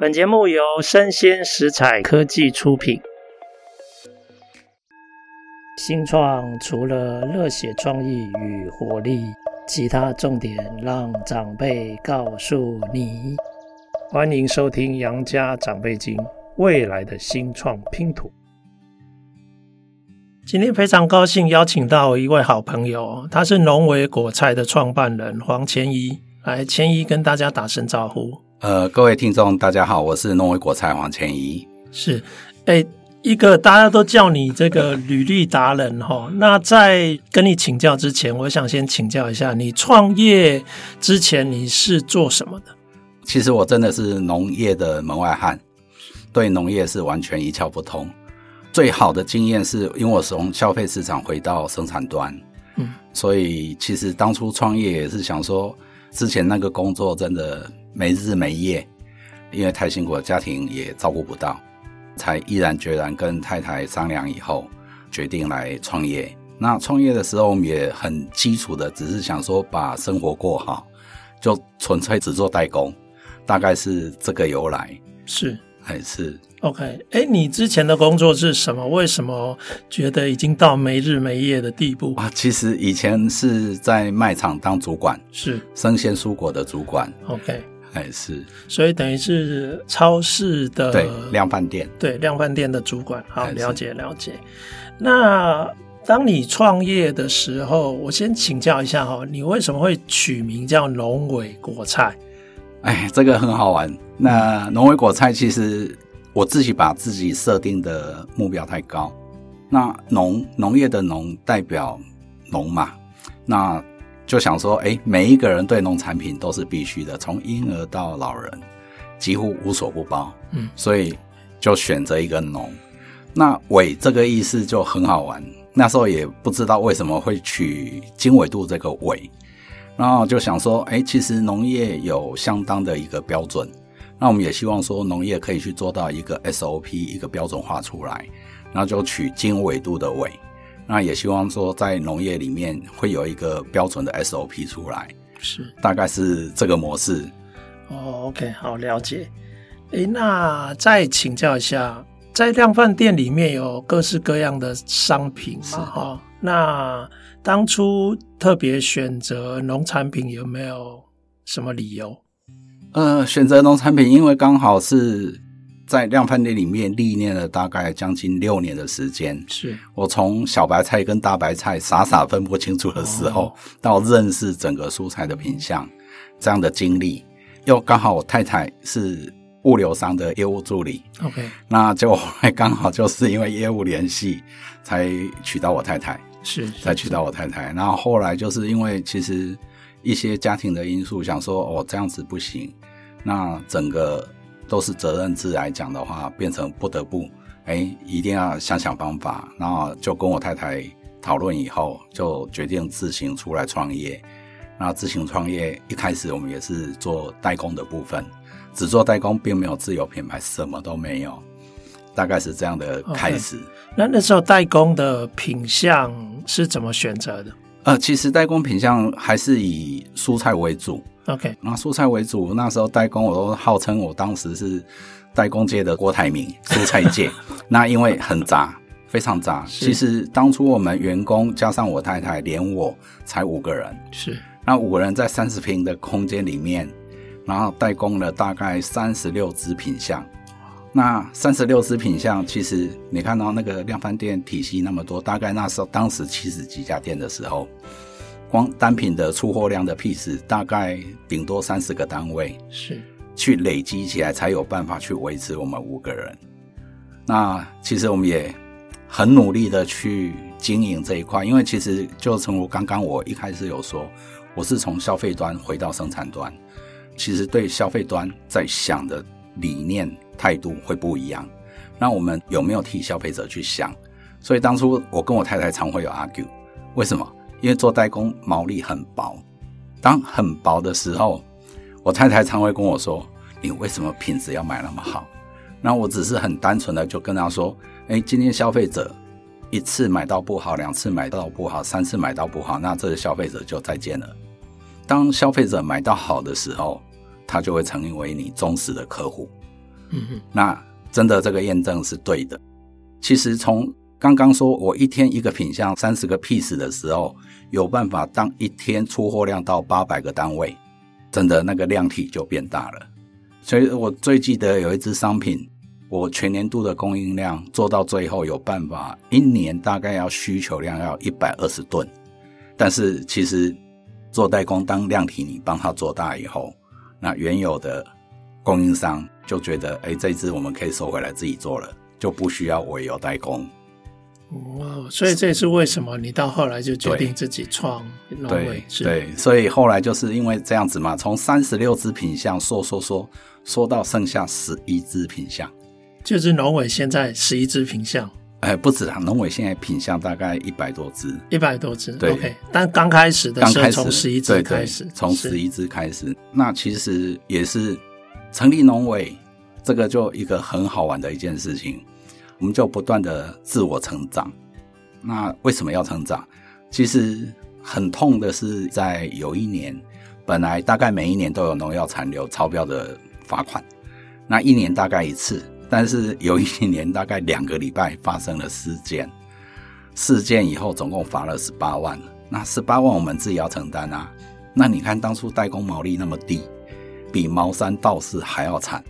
本节目由生鲜食采科技出品。新创除了热血创意与活力，其他重点让长辈告诉你。欢迎收听《杨家长辈经》，未来的新创拼图。今天非常高兴邀请到一位好朋友，他是农维果菜的创办人黄谦一。来，谦一跟大家打声招呼。呃，各位听众，大家好，我是农委果菜黄谦一。是，哎，一个大家都叫你这个履历达人哈。那在跟你请教之前，我想先请教一下，你创业之前你是做什么的？其实我真的是农业的门外汉，对农业是完全一窍不通。最好的经验是因为我从消费市场回到生产端，嗯，所以其实当初创业也是想说，之前那个工作真的没日没夜，因为太辛苦了，家庭也照顾不到，才毅然决然跟太太商量以后，决定来创业。那创业的时候，我们也很基础的，只是想说把生活过好，就纯粹只做代工，大概是这个由来。是。还是 OK，哎，你之前的工作是什么？为什么觉得已经到没日没夜的地步啊？其实以前是在卖场当主管，是生鲜蔬果的主管。OK，还是，所以等于是超市的对量贩店，对量贩店的主管。好，了解了解。那当你创业的时候，我先请教一下哈，你为什么会取名叫龙尾果菜？哎，这个很好玩。那龙尾果菜其实我自己把自己设定的目标太高。那农农业的农代表农嘛，那就想说，哎，每一个人对农产品都是必须的，从婴儿到老人几乎无所不包。嗯，所以就选择一个农。那纬这个意思就很好玩。那时候也不知道为什么会取经纬度这个纬。然后就想说，哎，其实农业有相当的一个标准，那我们也希望说农业可以去做到一个 SOP 一个标准化出来，然后就取经纬度的纬，那也希望说在农业里面会有一个标准的 SOP 出来，是大概是这个模式。哦，OK，好，了解。哎，那再请教一下，在量贩店里面有各式各样的商品嘛？哈、哦，那。当初特别选择农产品有没有什么理由？呃，选择农产品，因为刚好是在量贩店里面历练了大概将近六年的时间。是我从小白菜跟大白菜傻傻分不清楚的时候，哦、到认识整个蔬菜的品相这样的经历，又刚好我太太是物流商的业务助理。OK，那就还刚好就是因为业务联系才娶到我太太。是才娶到我太太，然后后来就是因为其实一些家庭的因素，想说哦这样子不行，那整个都是责任制来讲的话，变成不得不哎一定要想想方法，然后就跟我太太讨论以后，就决定自行出来创业。那自行创业一开始我们也是做代工的部分，只做代工，并没有自有品牌，什么都没有。大概是这样的开始。Okay. 那那时候代工的品相是怎么选择的？呃，其实代工品相还是以蔬菜为主。OK，那蔬菜为主，那时候代工我都号称我当时是代工界的郭台铭，蔬菜界。那因为很杂，非常杂。其实当初我们员工加上我太太，连我才五个人。是，那五个人在三十平的空间里面，然后代工了大概三十六支品相。那三十六支品相，其实你看到那个量贩店体系那么多，大概那时候当时七十几家店的时候，光单品的出货量的 piece 大概顶多三十个单位，是去累积起来才有办法去维持我们五个人。那其实我们也很努力的去经营这一块，因为其实就正如刚刚我一开始有说，我是从消费端回到生产端，其实对消费端在想的理念。态度会不一样，那我们有没有替消费者去想？所以当初我跟我太太常会有 argue，为什么？因为做代工毛利很薄，当很薄的时候，我太太常会跟我说：“你为什么品质要买那么好？”那我只是很单纯的就跟她说：“哎，今天消费者一次买到不好，两次买到不好，三次买到不好，那这个消费者就再见了。当消费者买到好的时候，他就会成为你忠实的客户。”嗯哼，那真的这个验证是对的。其实从刚刚说我一天一个品相三十个 piece 的时候，有办法当一天出货量到八百个单位，真的那个量体就变大了。所以我最记得有一支商品，我全年度的供应量做到最后有办法，一年大概要需求量要一百二十吨。但是其实做代工当量体，你帮他做大以后，那原有的供应商就觉得，哎，这支我们可以收回来自己做了，就不需要我有代工。哦，所以这也是为什么你到后来就决定自己创龙尾。对，对，所以后来就是因为这样子嘛，从三十六支品相说说说说到剩下十一只品相，就是龙尾现在十一只品相。哎，不止啊，龙尾现在品相大概一百多只，一百多只。对。但刚开始的时候从十一只开始，从十一只开始，那其实也是成立农伟这个就一个很好玩的一件事情。我们就不断的自我成长。那为什么要成长？其实很痛的是，在有一年，本来大概每一年都有农药残留超标的罚款，那一年大概一次，但是有一年大概两个礼拜发生了四件，四件以后总共罚了十八万。那十八万我们自己要承担啊。那你看当初代工毛利那么低，比茅山道士还要惨，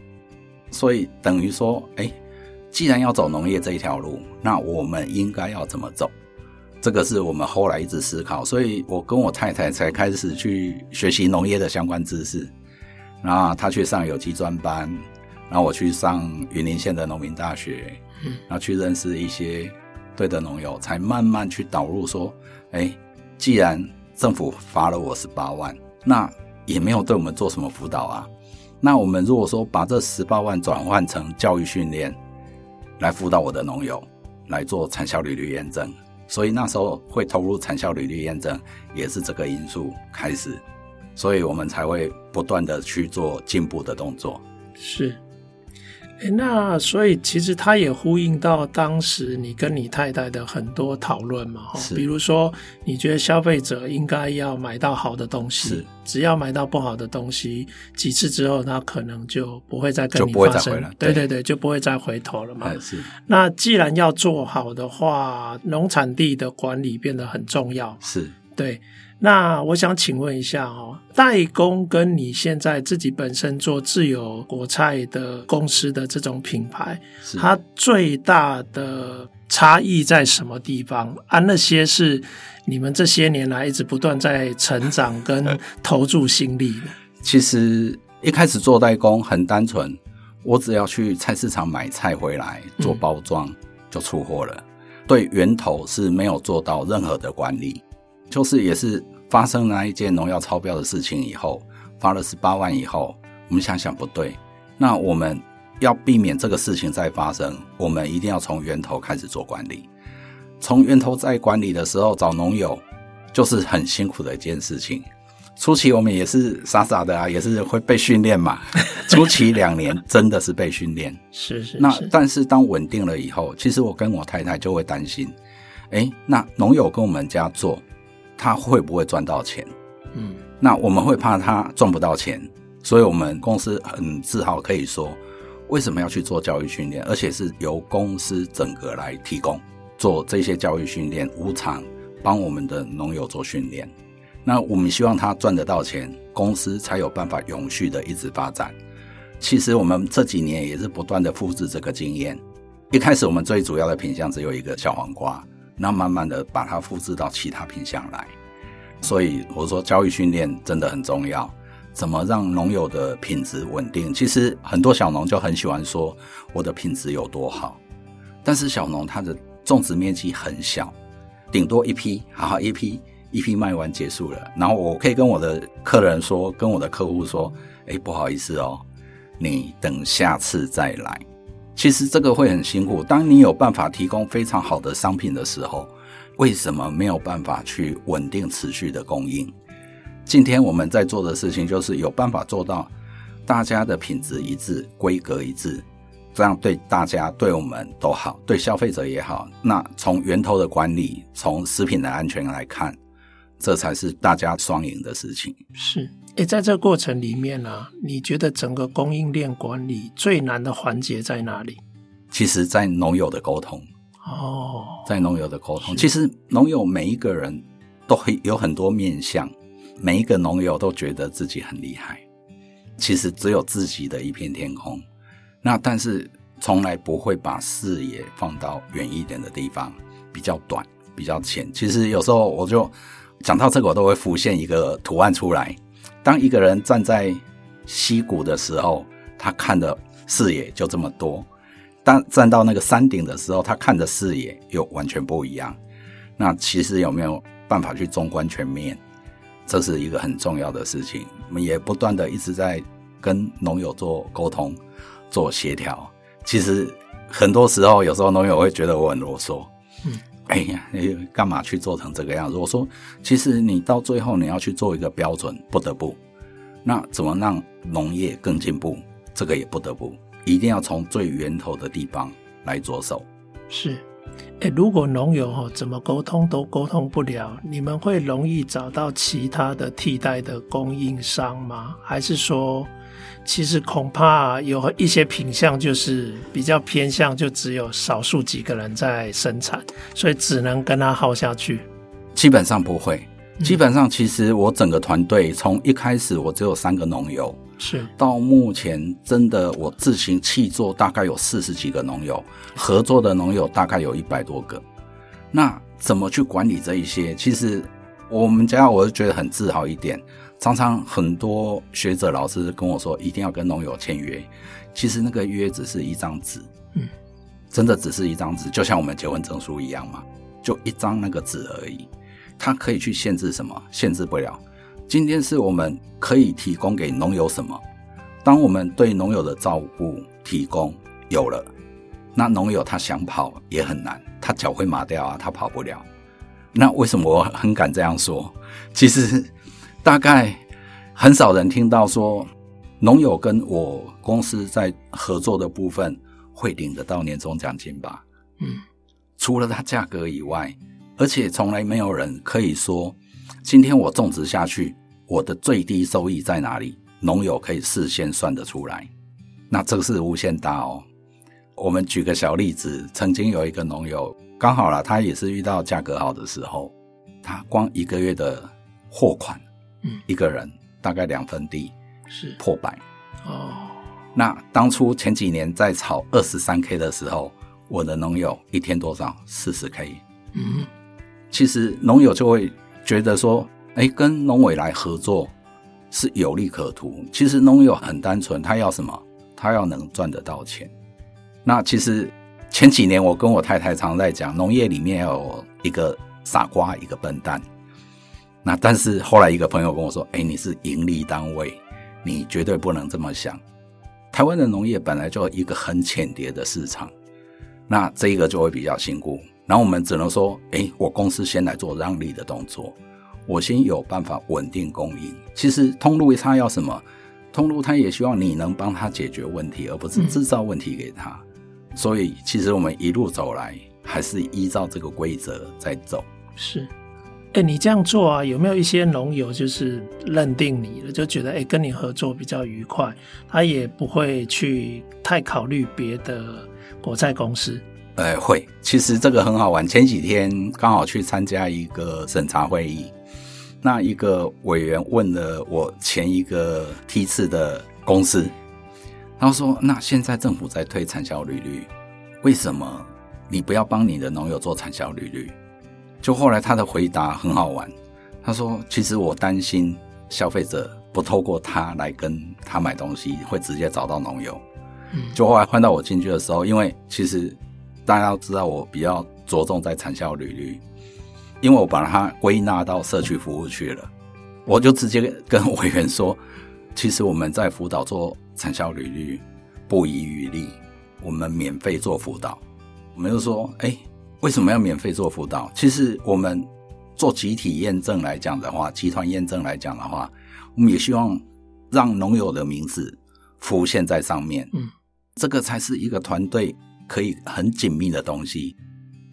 所以等于说，哎。既然要走农业这一条路，那我们应该要怎么走？这个是我们后来一直思考，所以我跟我太太才开始去学习农业的相关知识。那她去上有机专班，然后我去上云林县的农民大学，然后去认识一些对的农友，才慢慢去导入说：哎，既然政府罚了我十八万，那也没有对我们做什么辅导啊。那我们如果说把这十八万转换成教育训练，来辅导我的农友来做产销履历验证，所以那时候会投入产销履历验证，也是这个因素开始，所以我们才会不断的去做进步的动作。是。诶，那所以其实它也呼应到当时你跟你太太的很多讨论嘛，哈，比如说你觉得消费者应该要买到好的东西，只要买到不好的东西，几次之后，他可能就不会再跟你发生，对对对，就不会再回头了嘛。是。那既然要做好的话，农产地的管理变得很重要，是对。那我想请问一下哦，代工跟你现在自己本身做自有国菜的公司的这种品牌，它最大的差异在什么地方？啊，那些是你们这些年来一直不断在成长跟 投注心力的。其实一开始做代工很单纯，我只要去菜市场买菜回来做包装就出货了，嗯，对源头是没有做到任何的管理。就是也是发生那一件农药超标的事情以后，罚了十八万以后，我们想想不对，那我们要避免这个事情再发生，我们一定要从源头开始做管理。从源头在管理的时候找农友，就是很辛苦的一件事情。初期我们也是傻傻的啊，也是会被训练嘛。初期两年真的是被训练，是，是是。那但是当稳定了以后，其实我跟我太太就会担心，哎，那农友跟我们家做。他会不会赚到钱？嗯，那我们会怕他赚不到钱，所以我们公司很自豪可以说，为什么要去做教育训练，而且是由公司整个来提供做这些教育训练，无偿帮我们的农友做训练。那我们希望他赚得到钱，公司才有办法永续的一直发展。其实我们这几年也是不断的复制这个经验。一开始我们最主要的品相只有一个小黄瓜。那慢慢的把它复制到其他品相来，所以我说教育训练真的很重要。怎么让农友的品质稳定？其实很多小农就很喜欢说我的品质有多好，但是小农他的种植面积很小，顶多一批，好好一批一批卖完结束了。然后我可以跟我的客人说，跟我的客户说，哎，不好意思哦，你等下次再来。其实这个会很辛苦。当你有办法提供非常好的商品的时候，为什么没有办法去稳定持续的供应？今天我们在做的事情就是有办法做到大家的品质一致、规格一致，这样对大家、对我们都好，对消费者也好。那从源头的管理，从食品的安全来看，这才是大家双赢的事情。是。诶，在这个过程里面呢、啊，你觉得整个供应链管理最难的环节在哪里？其实，在农友的沟通哦，在农友的沟通。其实，农友每一个人都会有很多面相，每一个农友都觉得自己很厉害。其实，只有自己的一片天空。那但是，从来不会把视野放到远一点的地方，比较短，比较浅。其实，有时候我就讲到这个，我都会浮现一个图案出来。当一个人站在溪谷的时候，他看的视野就这么多；当站到那个山顶的时候，他看的视野又完全不一样。那其实有没有办法去纵观全面，这是一个很重要的事情。我们也不断的一直在跟农友做沟通、做协调。其实很多时候，有时候农友会觉得我很啰嗦。哎呀，你干嘛去做成这个样子？我说，其实你到最后你要去做一个标准，不得不。那怎么让农业更进步？这个也不得不，一定要从最源头的地方来着手。是，哎，如果农友哈怎么沟通都沟通不了，你们会容易找到其他的替代的供应商吗？还是说？其实恐怕有一些品相就是比较偏向，就只有少数几个人在生产，所以只能跟他耗下去。基本上不会，基本上其实我整个团队从一开始我只有三个农友，是到目前真的我自行契作大概有四十几个农友，合作的农友大概有一百多个。那怎么去管理这一些？其实我们家我就觉得很自豪一点。常常很多学者老师跟我说，一定要跟农友签约。其实那个约只是一张纸，嗯，真的只是一张纸，就像我们结婚证书一样嘛，就一张那个纸而已。它可以去限制什么？限制不了。今天是我们可以提供给农友什么？当我们对农友的照顾提供有了，那农友他想跑也很难，他脚会麻掉啊，他跑不了。那为什么我很敢这样说？其实。大概很少人听到说，农友跟我公司在合作的部分会领得到年终奖金吧？嗯，除了它价格以外，而且从来没有人可以说，今天我种植下去，我的最低收益在哪里？农友可以事先算得出来。那这个是无限大哦。我们举个小例子，曾经有一个农友，刚好啦，他也是遇到价格好的时候，他光一个月的货款。嗯，一个人大概两分地是破百哦。那当初前几年在炒二十三 K 的时候，我的农友一天多少？四十 K。嗯，其实农友就会觉得说，哎，跟农委来合作是有利可图。其实农友很单纯，他要什么？他要能赚得到钱。那其实前几年我跟我太太常在讲，农业里面有一个傻瓜，一个笨蛋。那但是后来一个朋友跟我说：“哎，你是盈利单位，你绝对不能这么想。台湾的农业本来就一个很浅碟的市场，那这一个就会比较辛苦。然后我们只能说：哎，我公司先来做让利的动作，我先有办法稳定供应。其实通路他要什么？通路他也希望你能帮他解决问题，而不是制造问题给他。嗯。所以其实我们一路走来，还是依照这个规则在走。是。”哎，你这样做啊，有没有一些农友就是认定你了，就觉得哎，跟你合作比较愉快，他也不会去太考虑别的果菜公司？呃，会，其实这个很好玩。前几天刚好去参加一个审查会议，那一个委员问了我前一个梯次的公司，他说：“那现在政府在推产销履率，为什么你不要帮你的农友做产销履率？”就后来他的回答很好玩，他说：“其实我担心消费者不透过他来跟他买东西，会直接找到农友。”就后来换到我进去的时候，因为其实大家要知道我比较着重在产销履历，因为我把它归纳到社区服务去了，我就直接跟委员说：“其实我们在辅导做产销履历不遗余力，我们免费做辅导。”我们就说：“哎。”为什么要免费做辅导？其实我们做集体验证来讲的话，集团验证来讲的话，我们也希望让农友的名字浮现在上面。嗯，这个才是一个团队可以很紧密的东西。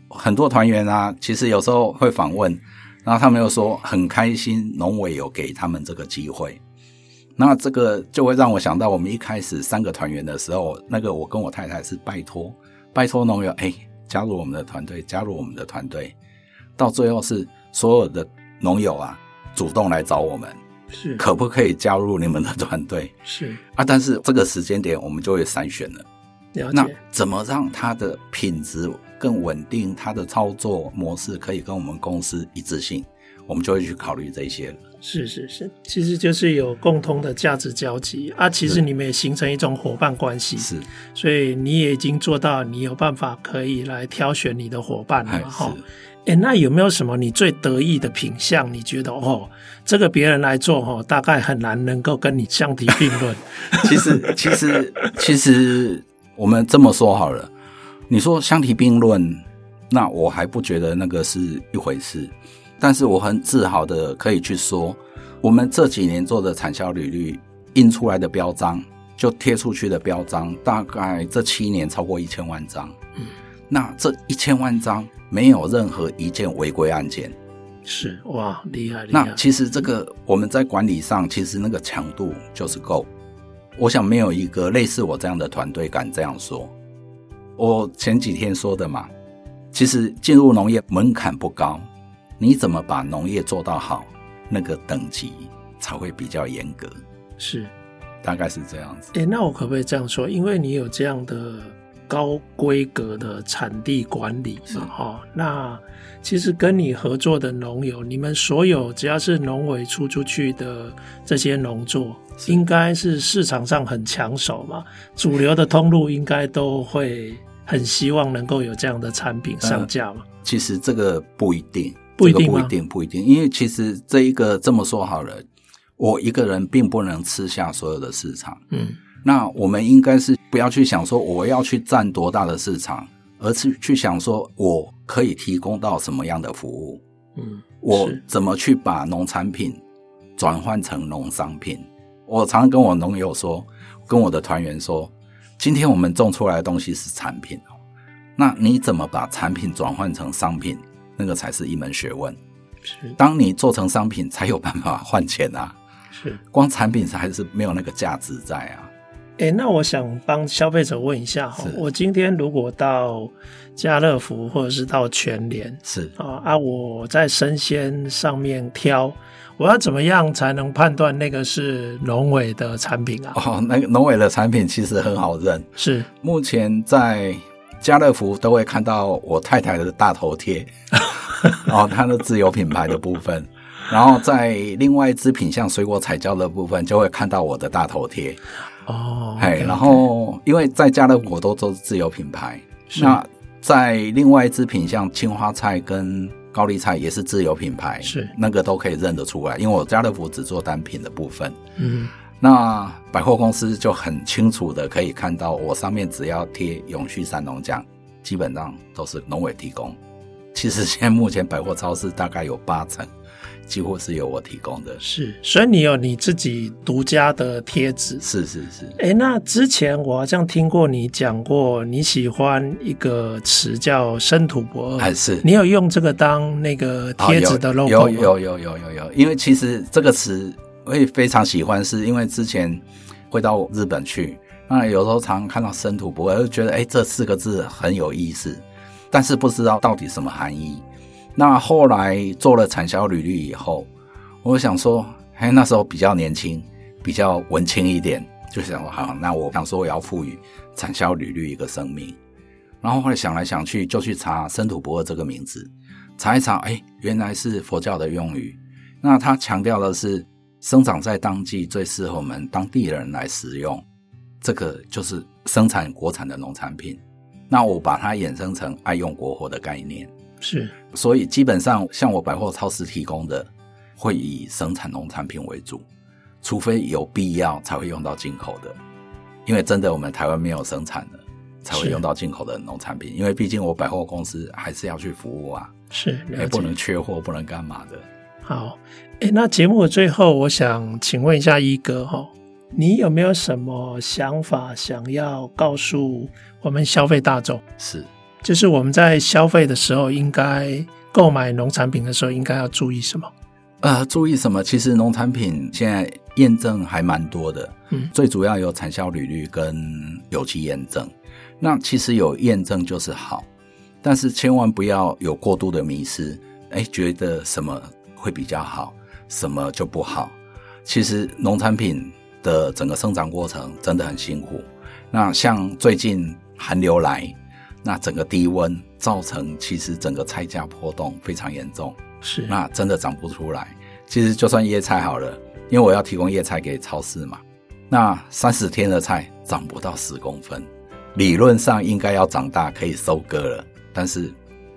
很多团员啊，其实有时候会访问，然后他们又说很开心农委有给他们这个机会。那这个就会让我想到，我们一开始三个团员的时候，那个我跟我太太是拜托拜托农友，哎，加入我们的团队，加入我们的团队，到最后是所有的农友啊主动来找我们，是可不可以加入你们的团队？是啊，但是这个时间点我们就会筛选了。那怎么让它的品质更稳定？它的操作模式可以跟我们公司一致性，我们就会去考虑这些了。是是是，其实就是有共通的价值交集啊。其实你们也形成一种伙伴关系，是。所以你也已经做到，你有办法可以来挑选你的伙伴了哈。哎，那有没有什么你最得意的品相？你觉得哦，这个别人来做哦，大概很难能够跟你相提并论。其实，其实，其实。我们这么说好了，你说相提并论，那我还不觉得那个是一回事。但是我很自豪的可以去说，我们这几年做的产销履历印出来的标章，就贴出去的标章，大概这七年超过一千万张。嗯，那这一千万张没有任何一件违规案件。是哇，厉害厉害。那其实这个我们在管理上，其实那个强度就是够。我想没有一个类似我这样的团队敢这样说。我前几天说的嘛，其实进入农业门槛不高，你怎么把农业做到好，那个等级才会比较严格。是，大概是这样子。诶，那我可不可以这样说？因为你有这样的高规格的产地管理嘛，哈，那其实跟你合作的农友，你们所有只要是农委出出去的这些农作。应该是市场上很抢手嘛，主流的通路应该都会很希望能够有这样的产品上架嘛。呃，其实这个不一定，不一定，不一定，不一定，因为其实这一个这么说好了，我一个人并不能吃下所有的市场。嗯，那我们应该是不要去想说我要去占多大的市场，而是去想说我可以提供到什么样的服务。嗯，我怎么去把农产品转换成农商品。我常常跟我农友说，跟我的团员说，今天我们种出来的东西是产品哦，那你怎么把产品转换成商品？那个才是一门学问。是，当你做成商品，才有办法换钱啊。是，光产品还是没有那个价值在啊。诶，那我想帮消费者问一下哈，我今天如果到家乐福或者是到全联，是啊啊，我在生鲜上面挑。我要怎么样才能判断那个是农委的产品啊？哦，那个农委的产品其实很好认，是目前在家乐福都会看到我太太的大头贴，然后它的自有品牌的部分，然后在另外一支品相水果彩椒的部分就会看到我的大头贴。哦，嘿，然后因为在家乐福都做自有品牌，那在另外一支品相青花菜跟。高丽菜也是自有品牌，是那个都可以认得出来，因为我家乐福只做单品的部分。嗯，那百货公司就很清楚的可以看到，我上面只要贴永续三农奖，基本上都是农委提供。其实现在目前百货超市大概有八成。几乎是由我提供的，是，所以你有你自己独家的贴纸，是是是。哎，那之前我好像听过你讲过，你喜欢一个词叫“生土不二”，还是你有用这个当那个贴纸的 logo？有有有有有有，因为其实这个词我也非常喜欢，是因为之前会到日本去，那有时候常看到“生土不二”，就觉得哎，这四个字很有意思，但是不知道到底什么含义。那后来做了产销履历以后，我想说，哎，那时候比较年轻，比较文青一点，就想说，好，那我想说我要赋予产销履历一个生命。然后后来想来想去，就去查“生土不二”这个名字，查一查，哎，原来是佛教的用语。那它强调的是生长在当季，最适合我们当地人来食用，这个就是生产国产的农产品。那我把它衍生成爱用国货的概念。是，所以基本上像我百货超市提供的，会以生产农产品为主，除非有必要才会用到进口的，因为真的我们台湾没有生产的，才会用到进口的农产品。因为毕竟我百货公司还是要去服务啊，是也不能缺货，不能干嘛的。好，哎，那节目的最后，我想请问一下一哥哈，你有没有什么想法想要告诉我们消费大众？是。就是我们在消费的时候，应该购买农产品的时候，应该要注意什么？呃，注意什么？其实农产品现在验证还蛮多的，嗯，最主要有产销履历跟有机验证。那其实有验证就是好，但是千万不要有过度的迷失，哎，觉得什么会比较好，什么就不好。其实农产品的整个生长过程真的很辛苦。那像最近寒流来，那整个低温造成其实整个菜价波动非常严重，是那真的长不出来。其实就算叶菜好了，因为我要提供叶菜给超市嘛，那三十天的菜长不到十公分。理论上应该要长大可以收割了，但是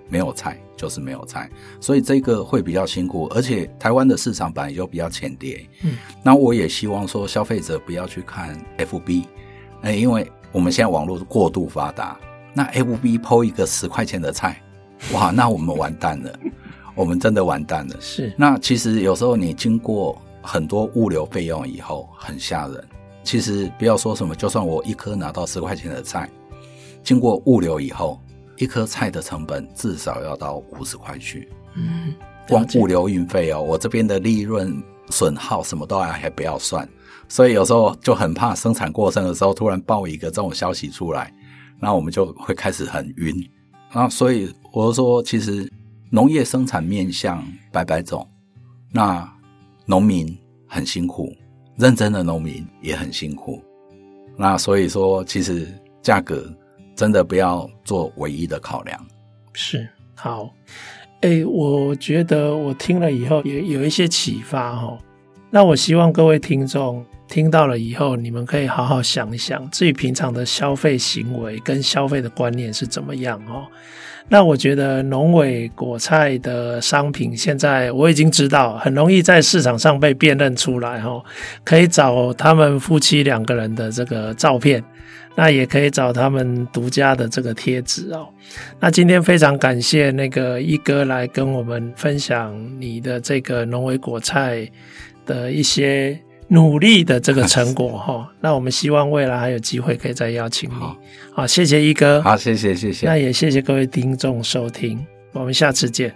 没有菜就是没有菜，所以这个会比较辛苦。而且台湾的市场本来就比较浅碟，嗯，那我也希望说消费者不要去看 FB，哎，因为我们现在网络过度发达，那 FB PO 一个十块钱的菜，哇，那我们完蛋了，我们真的完蛋了。是，那其实有时候你经过很多物流费用以后，很吓人。其实不要说什么，就算我一颗拿到十块钱的菜，经过物流以后，一颗菜的成本至少要到五十块去。嗯，光物流运费哦，我这边的利润损耗什么都还还不要算，所以有时候就很怕生产过剩的时候突然爆一个这种消息出来，那我们就会开始很晕。那所以我就说，其实农业生产面向百百种，那农民很辛苦。认真的农民也很辛苦，那所以说，其实价格真的不要做唯一的考量。是，好，诶，我觉得我听了以后也有一些启发哈。那我希望各位听众听到了以后，你们可以好好想一想，自己平常的消费行为跟消费的观念是怎么样哦。那我觉得农委果菜的商品现在我已经知道，很容易在市场上被辨认出来哈，可以找他们夫妻两个人的这个照片，那也可以找他们独家的这个贴纸哦。那今天非常感谢那个一哥来跟我们分享你的这个农委果菜的一些。努力的这个成果哈，那我们希望未来还有机会可以再邀请你。好，谢谢一哥。好，谢谢谢谢。那也谢谢各位听众收听，我们下次见。